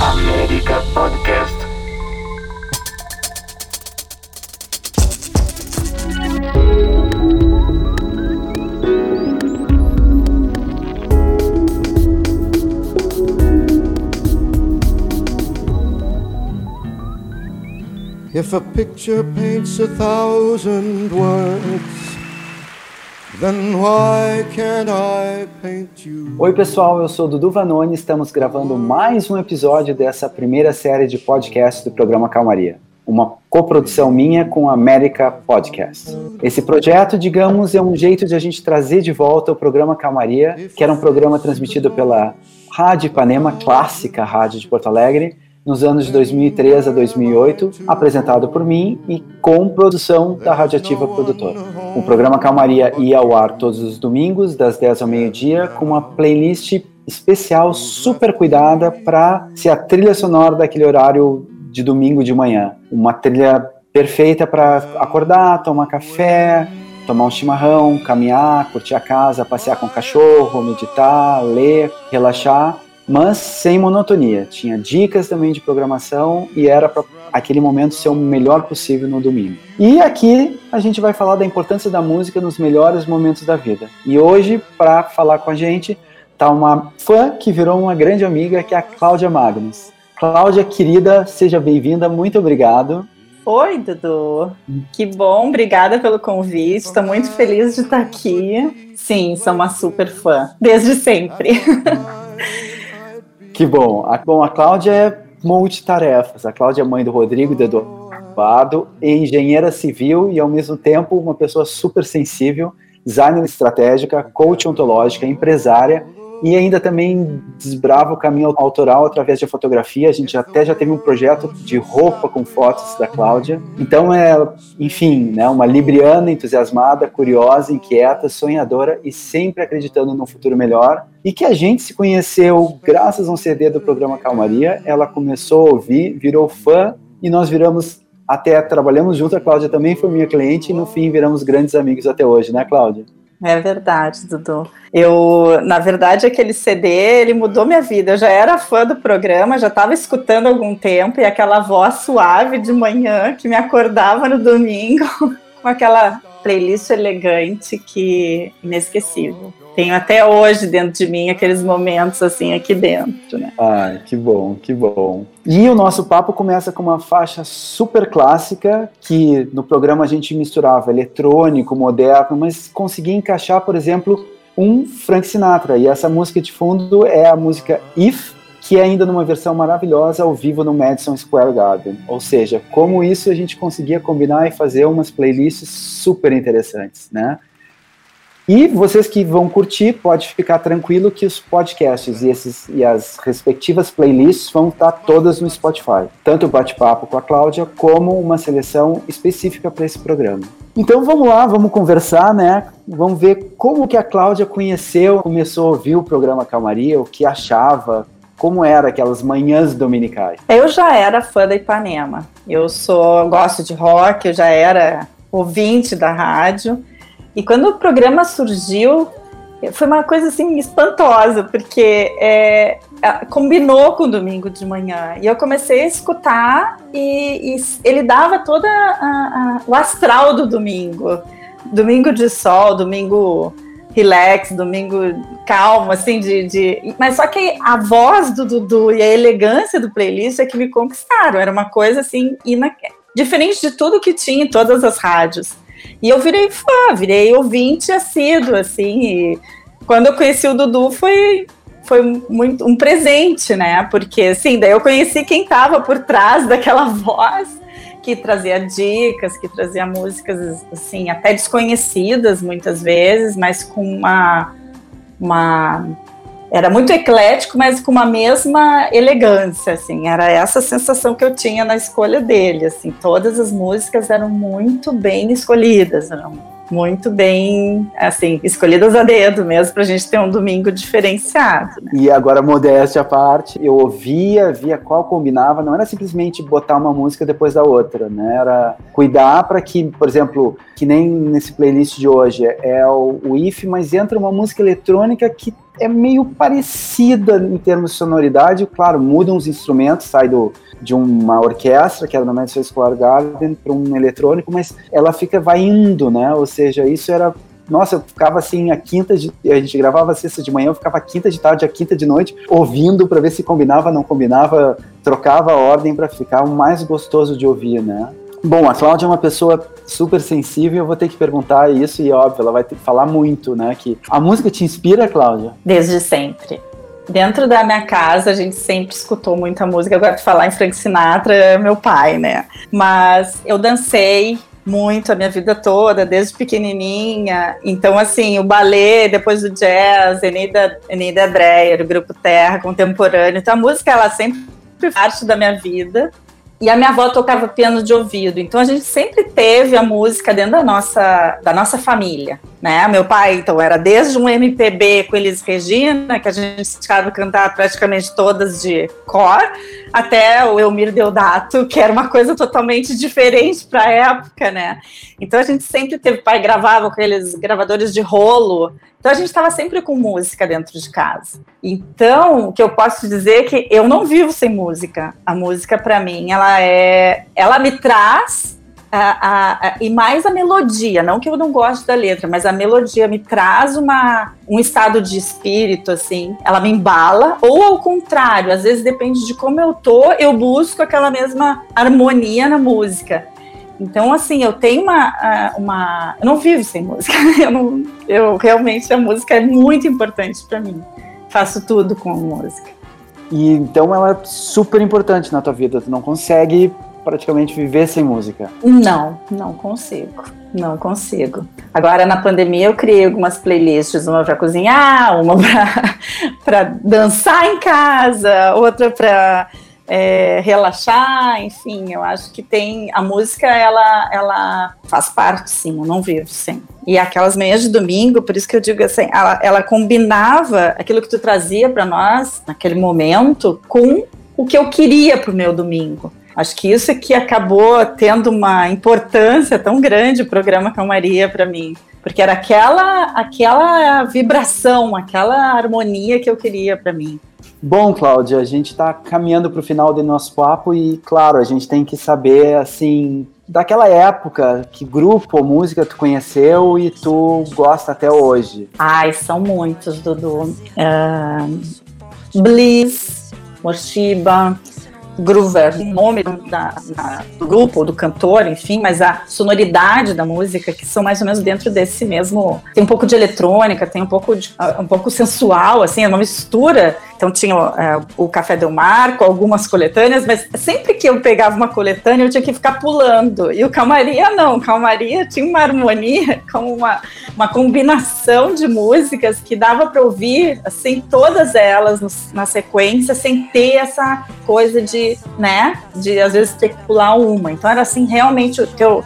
América Podcast. If a picture paints a thousand words, Oi, pessoal, eu sou Dudu Vanoni. Estamos gravando mais um episódio dessa primeira série de podcast do programa Calmaria, uma coprodução minha com a América Podcast. Esse projeto, digamos, é um jeito de a gente trazer de volta o programa Calmaria, que era um programa transmitido pela Rádio Ipanema, clássica rádio de Porto Alegre, nos anos de 2003 a 2008, apresentado por mim e com produção da Radioativa Produtora. O programa Calmaria ia ao ar todos os domingos, das 10 ao meio-dia, com uma playlist especial super cuidada para ser a trilha sonora daquele horário de domingo de manhã. Uma trilha perfeita para acordar, tomar café, tomar um chimarrão, caminhar, curtir a casa, passear com o cachorro, meditar, ler, relaxar mas sem monotonia. Tinha dicas também de programação e era para aquele momento ser o melhor possível no domingo. E aqui a gente vai falar da importância da música nos melhores momentos da vida. E hoje, para falar com a gente, tá uma fã que virou uma grande amiga, que é a Cláudia Magnus. Cláudia, querida, seja bem-vinda, muito obrigado. Oi, Dudu. Que bom, obrigada pelo convite. Estou muito feliz de estar aqui. Sim, sou uma super fã, desde sempre. Que bom. A, bom, a Cláudia é multitarefas. A Cláudia é mãe do Rodrigo e do Eduardo, é engenheira civil e, ao mesmo tempo, uma pessoa super sensível, designer estratégica, coach ontológica, empresária e ainda também desbrava o caminho autoral através de fotografia. A gente até já teve um projeto de roupa com fotos da Cláudia. Então é, enfim, né, uma libriana entusiasmada, curiosa, inquieta, sonhadora e sempre acreditando no futuro melhor. E que a gente se conheceu graças a um CD do programa Calmaria. Ela começou a ouvir, virou fã e nós viramos até trabalhamos junto. A Cláudia também foi minha cliente e no fim viramos grandes amigos até hoje, né, Cláudia? É verdade, Dudu. Eu, na verdade, aquele CD, ele mudou minha vida. Eu já era fã do programa, já estava escutando há algum tempo, e aquela voz suave de manhã que me acordava no domingo, com aquela playlist elegante que inesquecível. Tenho até hoje dentro de mim aqueles momentos assim aqui dentro, né? Ai, que bom, que bom. E o nosso papo começa com uma faixa super clássica que no programa a gente misturava eletrônico, moderno, mas conseguia encaixar, por exemplo, um Frank Sinatra. E essa música de fundo é a música If, que é ainda numa versão maravilhosa ao vivo no Madison Square Garden. Ou seja, como isso a gente conseguia combinar e fazer umas playlists super interessantes, né? E vocês que vão curtir, pode ficar tranquilo que os podcasts e, esses, e as respectivas playlists vão estar todas no Spotify. Tanto o bate-papo com a Cláudia, como uma seleção específica para esse programa. Então vamos lá, vamos conversar, né? Vamos ver como que a Cláudia conheceu, começou a ouvir o programa Calmaria, o que achava, como era aquelas manhãs dominicais. Eu já era fã da Ipanema. Eu sou gosto de rock, eu já era ouvinte da rádio. E quando o programa surgiu, foi uma coisa assim espantosa, porque é, combinou com o domingo de manhã. E eu comecei a escutar e, e ele dava todo o astral do domingo. Domingo de sol, domingo relax, domingo calmo, assim, de, de, Mas só que a voz do Dudu e a elegância do playlist é que me conquistaram. Era uma coisa assim, ina... diferente de tudo que tinha em todas as rádios. E eu virei fã, virei ouvinte assíduo, assim. E quando eu conheci o Dudu foi, foi muito um presente, né? Porque, assim, daí eu conheci quem estava por trás daquela voz que trazia dicas, que trazia músicas, assim, até desconhecidas muitas vezes, mas com uma. uma era muito eclético, mas com uma mesma elegância, assim, era essa sensação que eu tinha na escolha dele, assim, todas as músicas eram muito bem escolhidas, eram muito bem, assim, escolhidas a dedo mesmo, para a gente ter um domingo diferenciado. Né? E agora, modéstia à parte, eu ouvia, via qual combinava, não era simplesmente botar uma música depois da outra, né? Era cuidar para que, por exemplo, que nem nesse playlist de hoje, é o, o IF, mas entra uma música eletrônica que é meio parecida em termos de sonoridade, claro, mudam os instrumentos, sai do, de uma orquestra, que era no Madison Square Garden, para um eletrônico, mas ela fica, vai indo, né? Ou seja, isso era nossa, eu ficava assim a quinta de. A gente gravava a sexta de manhã, eu ficava a quinta de tarde, a quinta de noite, ouvindo para ver se combinava, não combinava, trocava a ordem para ficar o mais gostoso de ouvir, né? Bom, a Cláudia é uma pessoa super sensível, eu vou ter que perguntar isso e óbvio, ela vai ter que falar muito, né? Que a música te inspira, Cláudia? Desde sempre. Dentro da minha casa, a gente sempre escutou muita música. Agora, de falar em Frank Sinatra, é meu pai, né? Mas eu dancei muito a minha vida toda, desde pequenininha. Então, assim, o balé, depois do jazz, Eneida, Eneida Dreyer, o Grupo Terra, contemporâneo. Então, a música, ela sempre parte da minha vida. E a minha avó tocava piano de ouvido, então a gente sempre teve a música dentro da nossa, da nossa família, né? Meu pai, então, era desde um MPB com Elis Regina, que a gente sabe cantar praticamente todas de cor, até o Elmir Deodato, que era uma coisa totalmente diferente para a época, né? Então a gente sempre teve, pai gravava com aqueles gravadores de rolo, então a gente estava sempre com música dentro de casa. Então, o que eu posso dizer é que eu não vivo sem música. A música para mim, ela é, ela me traz a, a, a, e mais a melodia, não que eu não goste da letra, mas a melodia me traz uma, um estado de espírito, assim, ela me embala, ou ao contrário, às vezes depende de como eu tô, eu busco aquela mesma harmonia na música. Então, assim, eu tenho uma. uma eu não vivo sem música. Eu, não, eu realmente a música é muito importante para mim. Faço tudo com a música. E então ela é super importante na tua vida. Tu não consegue praticamente viver sem música. Não, não consigo. Não consigo. Agora, na pandemia, eu criei algumas playlists, uma para cozinhar, uma para dançar em casa, outra para é, relaxar, enfim, eu acho que tem a música ela ela faz parte, sim, eu não vivo sem. E aquelas manhãs de domingo, por isso que eu digo assim, ela, ela combinava aquilo que tu trazia para nós naquele momento com o que eu queria para o meu domingo. Acho que isso é que acabou tendo uma importância tão grande o programa Calmaria para mim, porque era aquela aquela vibração, aquela harmonia que eu queria para mim. Bom, Cláudia, a gente está caminhando para o final do nosso papo e, claro, a gente tem que saber, assim, daquela época, que grupo ou música tu conheceu e tu gosta até hoje? Ai, são muitos, Dudu. Uh, Bliss, Morshiba, Groover, o nome do, da, da, do grupo, do cantor, enfim, mas a sonoridade da música, que são mais ou menos dentro desse mesmo. Tem um pouco de eletrônica, tem um pouco de, um pouco sensual, assim, é uma mistura então tinha é, o Café Del Mar com algumas coletâneas, mas sempre que eu pegava uma coletânea eu tinha que ficar pulando. E o Calmaria não, Calmaria tinha uma harmonia com uma, uma combinação de músicas que dava para ouvir assim todas elas no, na sequência sem ter essa coisa de, né, de às vezes ter que pular uma. Então era assim realmente o que eu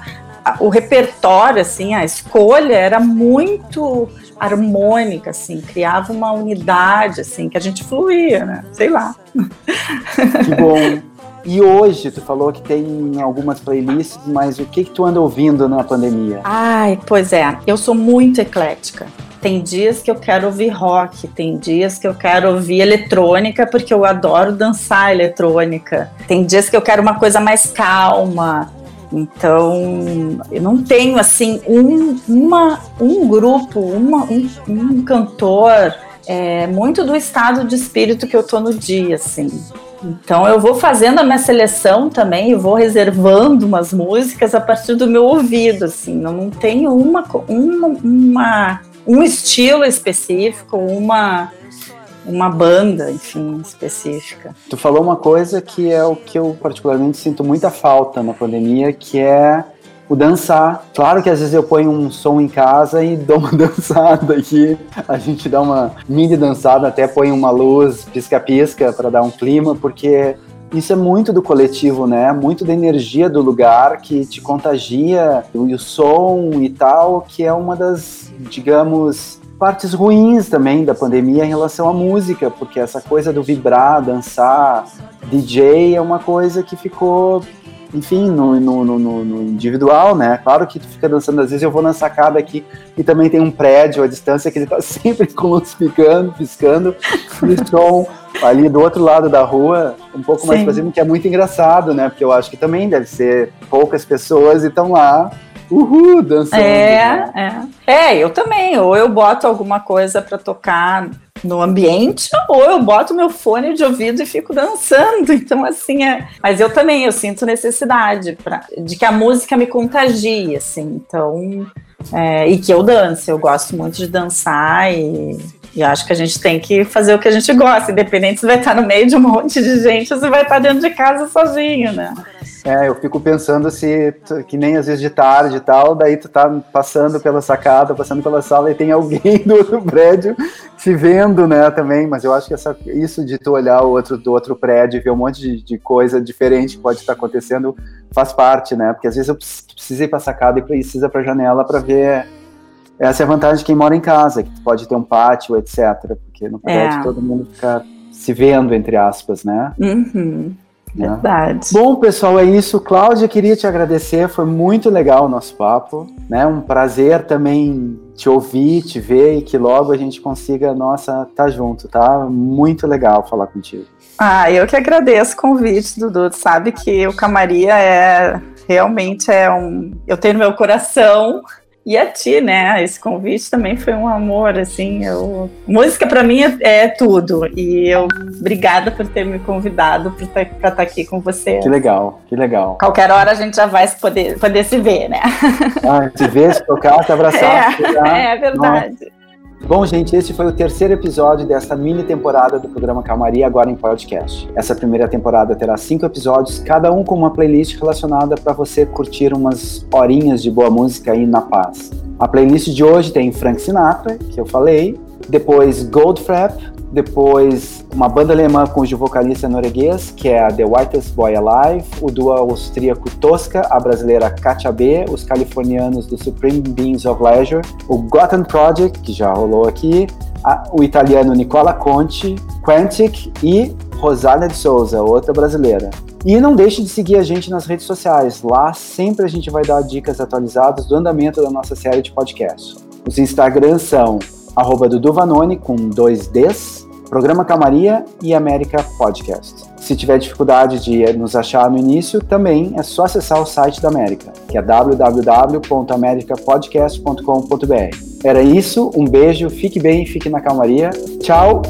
o repertório, assim, a escolha era muito harmônica, assim, criava uma unidade, assim, que a gente fluía, né? Sei lá. Que bom. E hoje, tu falou que tem algumas playlists, mas o que que tu anda ouvindo na pandemia? Ai, pois é, eu sou muito eclética. Tem dias que eu quero ouvir rock, tem dias que eu quero ouvir eletrônica, porque eu adoro dançar eletrônica. Tem dias que eu quero uma coisa mais calma. Então, eu não tenho assim um, uma, um grupo, uma, um, um cantor, é, muito do estado de espírito que eu tô no dia, assim. Então eu vou fazendo a minha seleção também, eu vou reservando umas músicas a partir do meu ouvido, assim. Não, não tenho uma, uma, uma um estilo específico, uma uma banda, enfim, específica. Tu falou uma coisa que é o que eu particularmente sinto muita falta na pandemia, que é o dançar. Claro que às vezes eu ponho um som em casa e dou uma dançada aqui. A gente dá uma mini dançada, até põe uma luz pisca-pisca para dar um clima, porque isso é muito do coletivo, né? Muito da energia do lugar que te contagia, e o som e tal, que é uma das, digamos, partes ruins também da pandemia em relação à música, porque essa coisa do vibrar, dançar, DJ é uma coisa que ficou enfim, no, no, no, no, individual, né? Claro que tu fica dançando, às vezes eu vou na sacada aqui e também tem um prédio à distância que ele tá sempre com luz piscando, piscando, e som ali do outro lado da rua, um pouco Sim. mais pra cima, que é muito engraçado, né? Porque eu acho que também deve ser poucas pessoas e estão lá Uhul, dançando. É, né? é. É, eu também. Ou eu boto alguma coisa para tocar no ambiente, ou eu boto meu fone de ouvido e fico dançando. Então, assim, é. Mas eu também, eu sinto necessidade pra... de que a música me contagie, assim. Então. É... e que eu dance. Eu gosto muito de dançar e. E acho que a gente tem que fazer o que a gente gosta, independente se vai estar no meio de um monte de gente ou se vai estar dentro de casa sozinho, né? É, eu fico pensando se, que nem às vezes de tarde e tal, daí tu tá passando pela sacada, passando pela sala e tem alguém do outro prédio te vendo, né, também, mas eu acho que essa, isso de tu olhar o outro, do outro prédio e ver um monte de, de coisa diferente que pode estar acontecendo faz parte, né, porque às vezes eu preciso ir pra sacada e precisa pra janela para ver essa é a vantagem de quem mora em casa, que pode ter um pátio, etc, porque no prédio é. todo mundo fica se vendo, entre aspas, né? Uhum. Né? Verdade. Bom, pessoal, é isso. Cláudia, queria te agradecer. Foi muito legal o nosso papo. Né? Um prazer também te ouvir, te ver e que logo a gente consiga, nossa, tá junto, tá? Muito legal falar contigo. Ah, eu que agradeço o convite, Dudu. Tu sabe que o Camaria é realmente é um. Eu tenho no meu coração e a ti, né? Esse convite também foi um amor, assim. Eu... Música para mim é, é, tudo. E eu, obrigada por ter me convidado para estar tá aqui com você. Que legal, que legal. Qualquer hora a gente já vai poder, poder se ver, né? Ah, se ver, se tocar, se abraçar. É, é verdade. Nossa. Bom, gente, esse foi o terceiro episódio dessa mini temporada do programa Calmaria, agora em podcast. Essa primeira temporada terá cinco episódios, cada um com uma playlist relacionada para você curtir umas horinhas de boa música aí na paz. A playlist de hoje tem Frank Sinatra, que eu falei, depois Goldfrapp, depois uma banda alemã cujo vocalista é norueguês, que é a The Whitest Boy Alive, o duo austríaco Tosca, a brasileira Katia B, os californianos do Supreme Beings of Leisure, o Gotham Project, que já rolou aqui, a, o italiano Nicola Conti, Quantic e Rosália de Souza, outra brasileira. E não deixe de seguir a gente nas redes sociais. Lá sempre a gente vai dar dicas atualizadas do andamento da nossa série de podcast. Os Instagrams são arroba Duduvanoni com dois Ds, Programa Calmaria e América Podcast. Se tiver dificuldade de nos achar no início, também é só acessar o site da América, que é www.americapodcast.com.br. Era isso, um beijo, fique bem, fique na calmaria. Tchau!